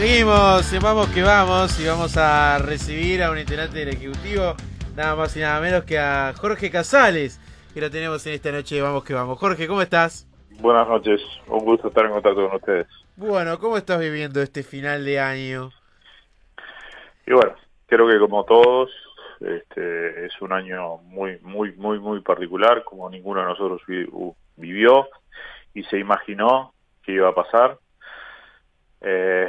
Seguimos, vamos que vamos y vamos a recibir a un integrante del Ejecutivo, nada más y nada menos que a Jorge Casales, que lo tenemos en esta noche de Vamos que vamos. Jorge, ¿cómo estás? Buenas noches, un gusto estar en contacto con ustedes. Bueno, ¿cómo estás viviendo este final de año? Y bueno, creo que como todos, este, es un año muy, muy, muy, muy particular, como ninguno de nosotros vivió y se imaginó que iba a pasar. Eh,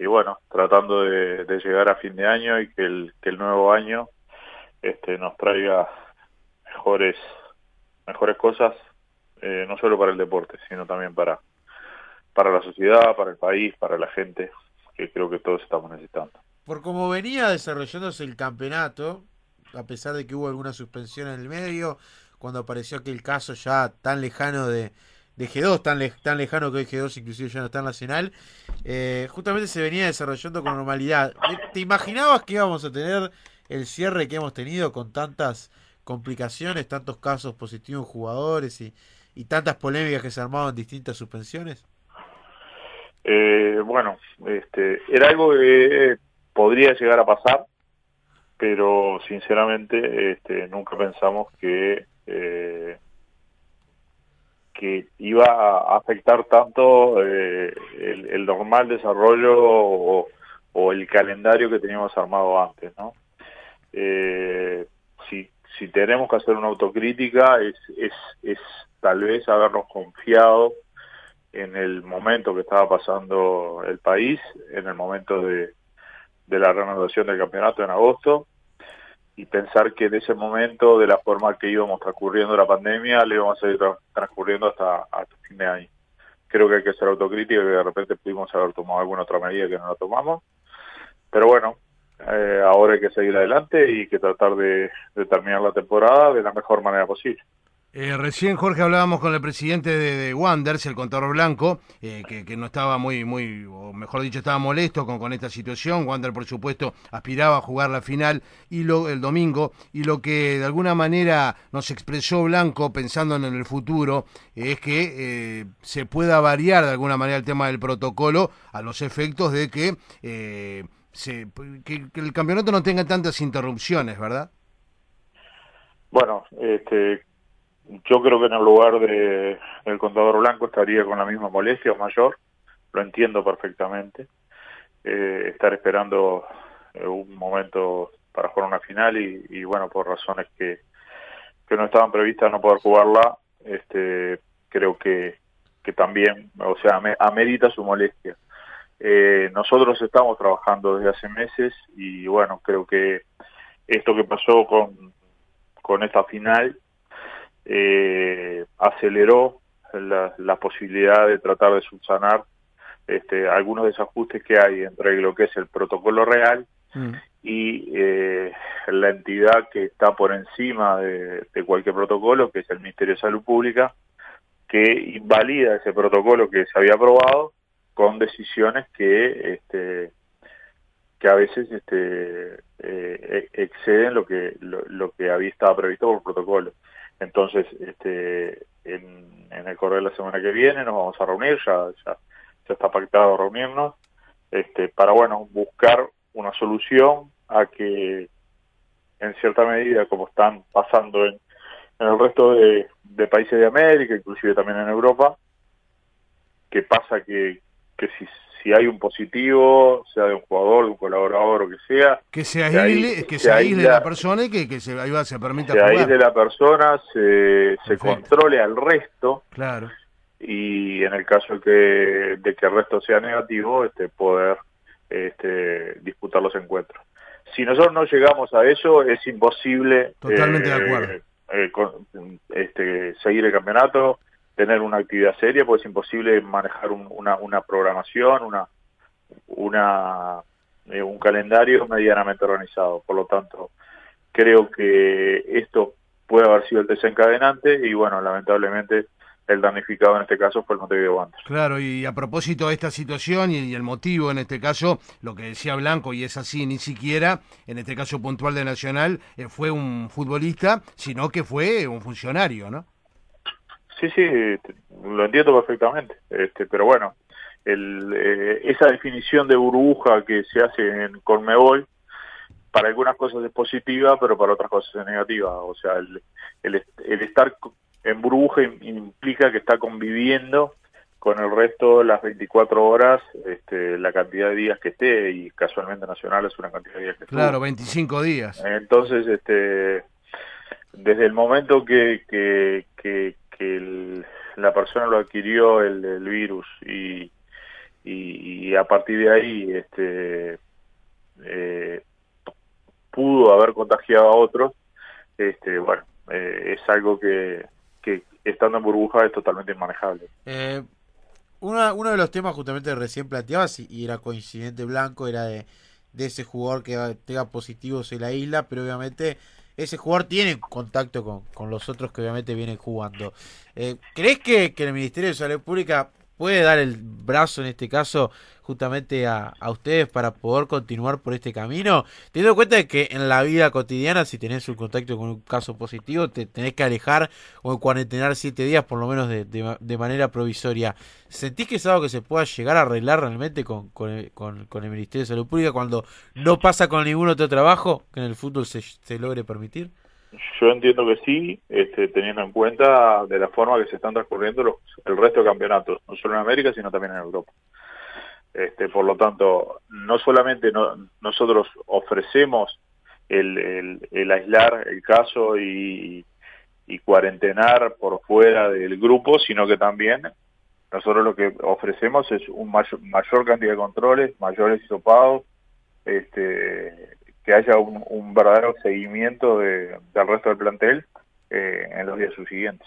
y bueno, tratando de, llegar a fin de año y que el, nuevo año este, nos traiga mejores, mejores cosas, eh, no solo para el deporte, sino también para, para la sociedad, para el país, para la gente, que creo que todos estamos necesitando. Por como venía desarrollándose el campeonato, a pesar de que hubo alguna suspensión en el medio, cuando apareció aquel caso ya tan lejano de, de G2, tan, tan lejano que hoy G2 inclusive ya no está en Nacional, eh, justamente se venía desarrollando con normalidad. ¿Te imaginabas que íbamos a tener el cierre que hemos tenido con tantas complicaciones, tantos casos positivos jugadores y, y tantas polémicas que se armaban distintas suspensiones? Eh, bueno, este, era algo que podría llegar a pasar, pero sinceramente este, nunca pensamos que eh, que iba a afectar tanto eh, el, normal desarrollo o, el calendario que teníamos armado antes, ¿no? Eh, si, tenemos que hacer una autocrítica es, es, es tal vez habernos confiado en el momento que estaba pasando el país, en el momento de, de la renovación del campeonato en agosto, y pensar que en ese momento, de la forma que íbamos transcurriendo la pandemia, le íbamos a seguir transcurriendo hasta, hasta fin de año. Creo que hay que ser autocrítico que de repente pudimos haber tomado alguna otra medida que no la tomamos. Pero bueno, eh, ahora hay que seguir adelante y que tratar de terminar la temporada de la mejor manera posible. Eh, recién, Jorge, hablábamos con el presidente de, de Wanders, el contador blanco, eh, que, no estaba muy, muy, o mejor dicho, estaba molesto con, con esta situación. Wander, por supuesto, aspiraba a jugar la final y lo, el domingo, y lo que de alguna manera nos expresó Blanco, pensando en el futuro, es que eh, se pueda variar de alguna manera el tema del protocolo a los efectos de que, se, que el campeonato no tenga tantas interrupciones, ¿verdad? Bueno, este, yo creo que en el lugar de el contador blanco estaría con la misma molestia o mayor, lo entiendo perfectamente. Eh, estar esperando eh, un momento para jugar una final y, bueno, por razones que, que no estaban previstas no poder jugarla, este, creo que, que también, o sea, amerita su molestia. Eh, nosotros estamos trabajando desde hace meses y bueno, creo que esto que pasó con, con esta final eh, aceleró la, posibilidad de tratar de subsanar este, algunos desajustes que hay entre lo que es el protocolo real mm. y eh, la entidad que está por encima de, cualquier protocolo, que es el Ministerio de Salud Pública, que invalida ese protocolo que se había aprobado con decisiones que este, que a veces este, eh, exceden lo que lo, que había estado previsto por protocolo. Entonces, este, en, el correo de la semana que viene nos vamos a reunir, ya, ya, está pactado reunirnos, este, para, bueno, buscar una solución a que, en cierta medida, como están pasando en, el resto de, de países de América, inclusive también en Europa, que pasa que, que si si hay un positivo, sea de un jugador, de un colaborador o que sea. Que se aísle, que se, aísle la persona y que, que se, ahí va, se permita se aísle la persona, se, se controle al resto. Claro. Y en el caso que, de que el resto sea negativo, este poder este, disputar los encuentros. Si nosotros no llegamos a eso, es imposible Totalmente de acuerdo. Eh, eh, este, seguir el campeonato tener una actividad seria, pues es imposible manejar una, una programación, una, una eh, un calendario medianamente organizado. Por lo tanto, creo que esto puede haber sido el desencadenante y bueno, lamentablemente el damnificado en este caso fue el Montevideo Wanderers. Claro, y a propósito de esta situación y, el motivo en este caso, lo que decía Blanco, y es así, ni siquiera, en este caso puntual de Nacional, eh, fue un futbolista, sino que fue un funcionario, ¿no? Sí, sí, lo entiendo perfectamente, este, pero bueno, el, esa definición de burbuja que se hace en Conmebol, para algunas cosas es positiva, pero para otras cosas es negativa. O sea, el, el, estar en burbuja implica que está conviviendo con el resto las 24 horas este, la cantidad de días que esté y casualmente Nacional es una cantidad de días que esté. Claro, 25 días. Entonces, este, desde el momento que, que, que, la persona lo adquirió el, virus y, y, a partir de ahí este, eh, pudo haber contagiado a otros, este, bueno, eh, es algo que, que estando en burbuja es totalmente inmanejable. Eh, uno de los temas justamente recién planteabas, y era coincidente blanco, era de, ese jugador que tenga positivos en la isla, pero obviamente ese jugador tiene contacto con, con los otros que obviamente vienen jugando. Eh, ¿Crees que, que el Ministerio de Salud Pública puede dar el brazo en este caso justamente a, ustedes para poder continuar por este camino, teniendo en cuenta de que en la vida cotidiana si tenés un contacto con un caso positivo te tenés que alejar o cuarentenar siete días por lo menos de, de, manera provisoria. ¿Sentís que es algo que se pueda llegar a arreglar realmente con, con, el, con, el Ministerio de Salud Pública cuando no pasa con ningún otro trabajo que en el fútbol se, se logre permitir? Yo entiendo que sí, este, teniendo en cuenta de la forma que se están transcurriendo los, el resto de campeonatos, no solo en América, sino también en Europa. Este, por lo tanto, no solamente nosotros ofrecemos el, el, aislar el caso y, y cuarentenar por fuera del grupo, sino que también nosotros lo que ofrecemos es un mayor, mayor cantidad de controles, mayores hisopados, este, que haya un, verdadero seguimiento de, del resto del plantel eh, en los días subsiguientes.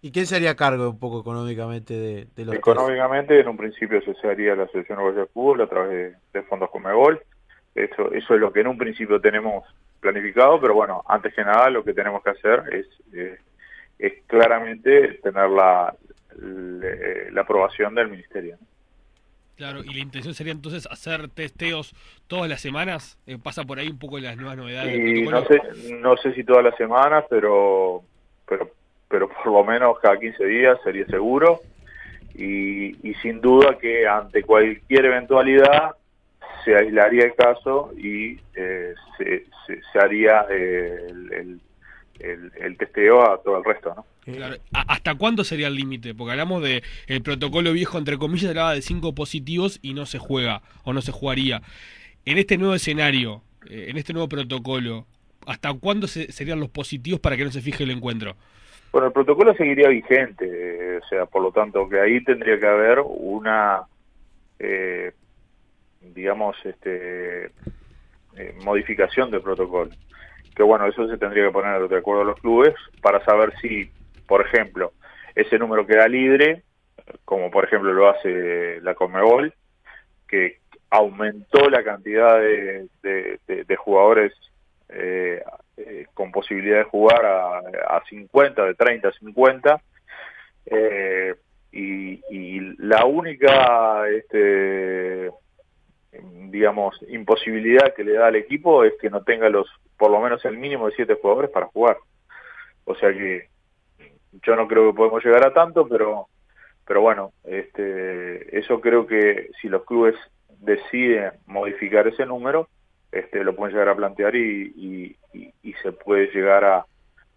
¿Y quién se haría cargo un poco económicamente de, de los Económicamente, en un principio se haría la Asociación Uruguaya de Fútbol a través de, fondos Comebol. Eso, eso es lo que en un principio tenemos planificado, pero bueno, antes que nada lo que tenemos que hacer es, eh, es claramente tener la, la, aprobación del Ministerio. Claro, y la intención sería entonces hacer testeos todas las semanas. Eh, pasa por ahí un poco las nuevas novedades. no sé, no sé si todas las semanas, pero, pero, pero por lo menos cada 15 días sería seguro. Y, y sin duda que ante cualquier eventualidad se aislaría el caso y eh, se, se, haría el, el, el, testeo a todo el resto, ¿no? ¿Hasta cuándo sería el límite? Porque hablamos de el protocolo viejo, entre comillas, hablaba de cinco positivos y no se juega o no se jugaría. En este nuevo escenario, eh, en este nuevo protocolo, ¿hasta cuándo serían los positivos para que no se fije el encuentro? Bueno, el protocolo seguiría vigente, o sea, por lo tanto que ahí tendría que haber una, eh, digamos, este, eh, modificación del protocolo. Que bueno, eso se tendría que poner de acuerdo a los clubes para saber si por ejemplo, ese número queda libre, como por ejemplo lo hace la Comebol, que aumentó la cantidad de, jugadores eh, eh, con posibilidad de jugar a, a, 50, de 30 a 50, eh, y, la única, este, digamos, imposibilidad que le da al equipo es que no tenga los, por lo menos el mínimo de 7 jugadores para jugar. O sea que yo no creo que podemos llegar a tanto, pero pero bueno, este, eso creo que si los clubes deciden modificar ese número, este, lo pueden llegar a plantear y, y, se puede llegar a,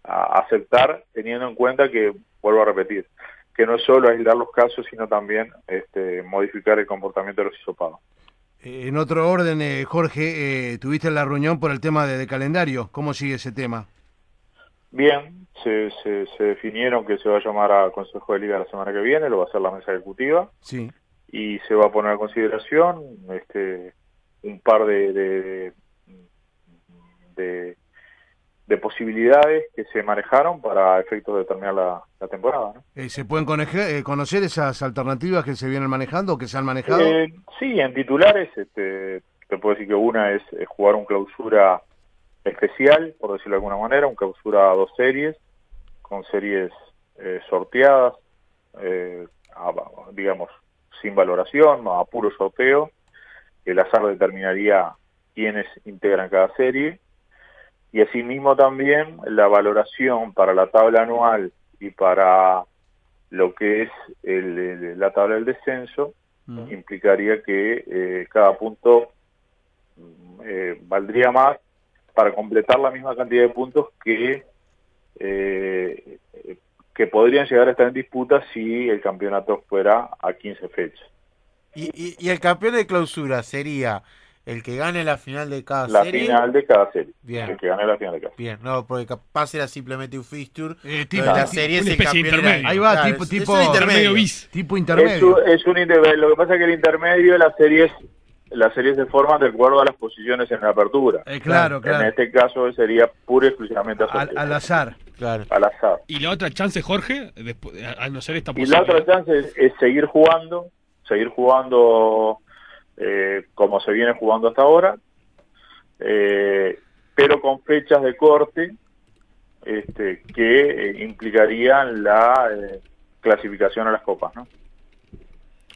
aceptar, teniendo en cuenta que, vuelvo a repetir, que no es solo aislar los casos, sino también este, modificar el comportamiento de los hisopados. En otro orden, eh, Jorge, eh, tuviste la reunión por el tema de, de calendario. ¿Cómo sigue ese tema? Bien, se, se, definieron que se va a llamar a Consejo de Liga la semana que viene, lo va a hacer la mesa ejecutiva. Sí. Y se va a poner a consideración este, un par de, de, de, posibilidades que se manejaron para efectos de terminar la, temporada. Eh, ¿Se pueden eh, conocer esas alternativas que se vienen manejando o que se han manejado? Eh, sí, en titulares este, te puedo decir que una es jugar un clausura especial, por decirlo de alguna manera, un clausura a dos series, con series eh, sorteadas, eh, digamos, sin valoración, a puro sorteo. El azar determinaría quiénes integran cada serie. Y asimismo también la valoración para la tabla anual y para lo que es el- el- la tabla del descenso, Mm. implicaría que eh, cada punto mm, eh, valdría más para completar la misma cantidad de puntos que eh, que podrían llegar a estar en disputa si el campeonato fuera a 15 fechas. Y, y, y el campeón de clausura sería el que gane la final de cada La serie. final de cada serie. Bien. El que gane la final de cada serie. Bien, no, porque capaz era simplemente un fixture. Eh, tipo, de la serie es una el especie de era- intermedio. Ahí va, Claro, tipo- es- tipo- es un intermedio. Intermedio bis. tipo Es intermedio. un, es un intermedio. Lo que pasa es que el intermedio, las series, las series se forman de acuerdo a las posiciones en la apertura. Eh, claro, En claro. este caso sería pura y exclusivamente Al, al azar. Claro. al azar. Y la otra chance, Jorge, después, a a no ser esta Y la posibilidad. otra chance es, es seguir jugando, seguir jugando eh, como se viene jugando hasta ahora, eh, pero con fechas de corte este, que eh, implicarían la eh, clasificación a las copas, ¿no?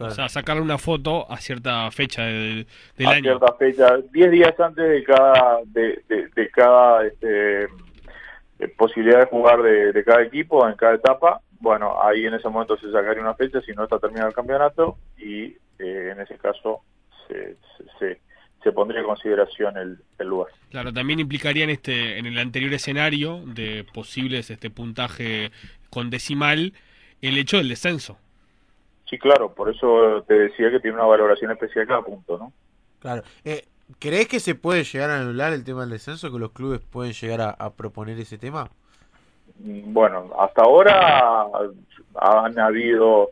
O sea, sacarle una foto a cierta fecha del, del a año. cierta fecha, 10 días antes de cada de, de- de cada este, posibilidad de jugar de, de cada equipo en cada etapa. Bueno, ahí en ese momento se sacaría una fecha si no está terminado el campeonato y eh, en ese caso se, se, se- se pondría en consideración el, el lugar. Claro, también implicaría en este, en el anterior escenario de posibles este puntaje con decimal, el hecho del descenso. Sí, claro, por eso te decía que tiene una valoración especial cada punto, ¿no? Claro. Eh, ¿Crees que se puede llegar a anular el tema del descenso? ¿Que los clubes pueden llegar a, a proponer ese tema? Mm, Bueno, hasta ahora han habido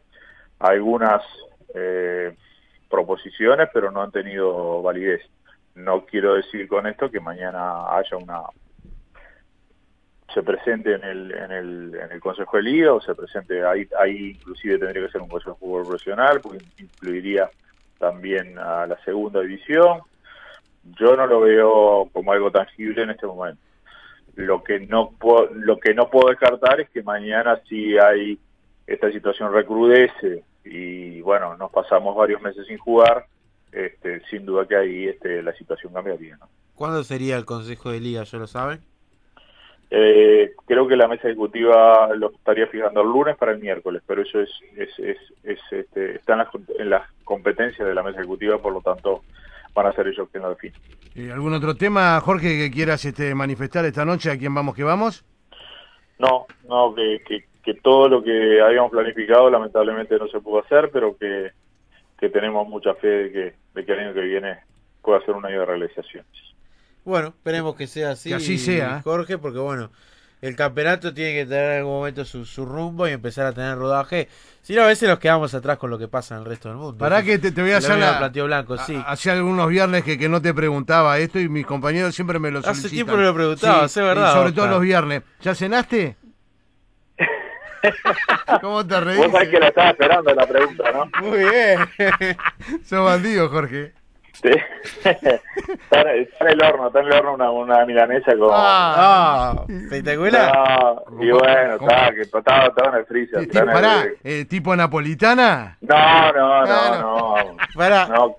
algunas eh, proposiciones, pero no han tenido validez. No quiero decir con esto que mañana haya una se presente en el, en el, en el Consejo de Liga o se presente ahí, ahí inclusive tendría que ser un Consejo de Fútbol Profesional porque incluiría también a la segunda división. Yo no lo veo como algo tangible en este momento. Lo que no puedo, lo que no puedo descartar es que mañana si hay esta situación recrudece y bueno, nos pasamos varios meses sin jugar, este, sin duda que ahí este, la situación cambiaría. ¿no? ¿Cuándo sería el Consejo de Liga? ¿Ya lo saben? Eh, creo que la mesa ejecutiva lo estaría fijando el lunes para el miércoles, pero eso es, es, es, es, este, está en las, en las competencias de la mesa ejecutiva, por lo tanto van a ser ellos quienes lo definen. Eh, ¿Algún otro tema, Jorge, que quieras este, manifestar esta noche? ¿A quién vamos que vamos? No, no, que, que, que todo lo que habíamos planificado lamentablemente no se pudo hacer, pero que, que tenemos mucha fe de que, de que el año que viene pueda ser un año de realizaciones. Bueno, esperemos que sea así. Que así sea. Jorge, porque bueno, el campeonato tiene que tener en algún momento su, su rumbo y empezar a tener rodaje. Si no, a veces nos quedamos atrás con lo que pasa en el resto del mundo. Eso que te, te voy a hacer la... Blanco, sí. Ha- Hace algunos viernes que, que no te preguntaba esto y mis compañeros siempre me lo Hace solicitan. tiempo que lo preguntaba, es verdad, y sobre todo Oscar. los viernes. ¿Ya cenaste? ¿Cómo te reís? Vos sabés que la estaba esperando la pregunta, ¿no? Muy bien. Sos bandido, Jorge. Sí. está, en- está en el horno, está en el horno una, una milanesa con... Ah, espectacular. No, y bueno, está, que estaba, estaba en el freezer. En el- eh, ¿tipo napolitana? No, no, Claro. no, no. Pará, No,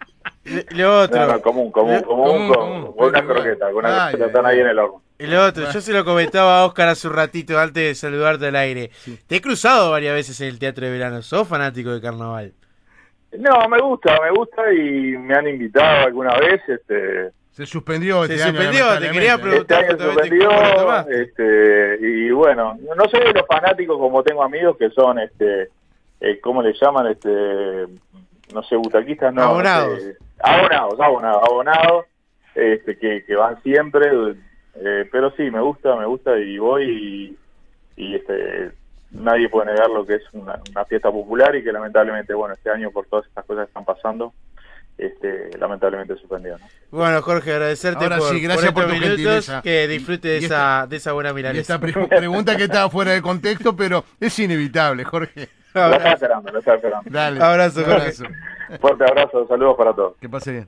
lo otro. no, no, común, común, común, común, con, común. con una Pero igual. croqueta, con una Ay, croqueta, ay, están ahí ay. en el horno. Y lo otro, yo se lo comentaba a Oscar hace un ratito antes de saludarte al aire. Te he cruzado varias veces en el teatro de verano. ¿Sos fanático de carnaval? No, me gusta, me gusta y me han invitado alguna vez, este, Se suspendió Se este año, suspendió, te quería lamentablemente. este año suspendió, este, y bueno, no soy de los fanáticos como tengo amigos que son, este, eh, ¿cómo le llaman? Este, no sé, butaquistas, no. Abonados. este, abonados, abonados, abonados, este, que, que van siempre, eh, pero sí, me gusta, me gusta y voy y, y, este, nadie puede negar lo que es una, una fiesta popular y que lamentablemente, bueno, este año por todas estas cosas que están pasando, este, lamentablemente suspendió, ¿no? Bueno, Jorge, agradecerte Ahora por, sí, gracias por por estos tu minutos. gentileza. Que disfrute de Y esa, de esa buena Y milanesa. esta pre- pregunta que estaba fuera de contexto, pero es inevitable, Jorge. Lo estaba esperando, lo estaba esperando. Dale. Abrazo, Un Jorge. abrazo. Fuerte abrazo, saludos para todos. Que pase bien.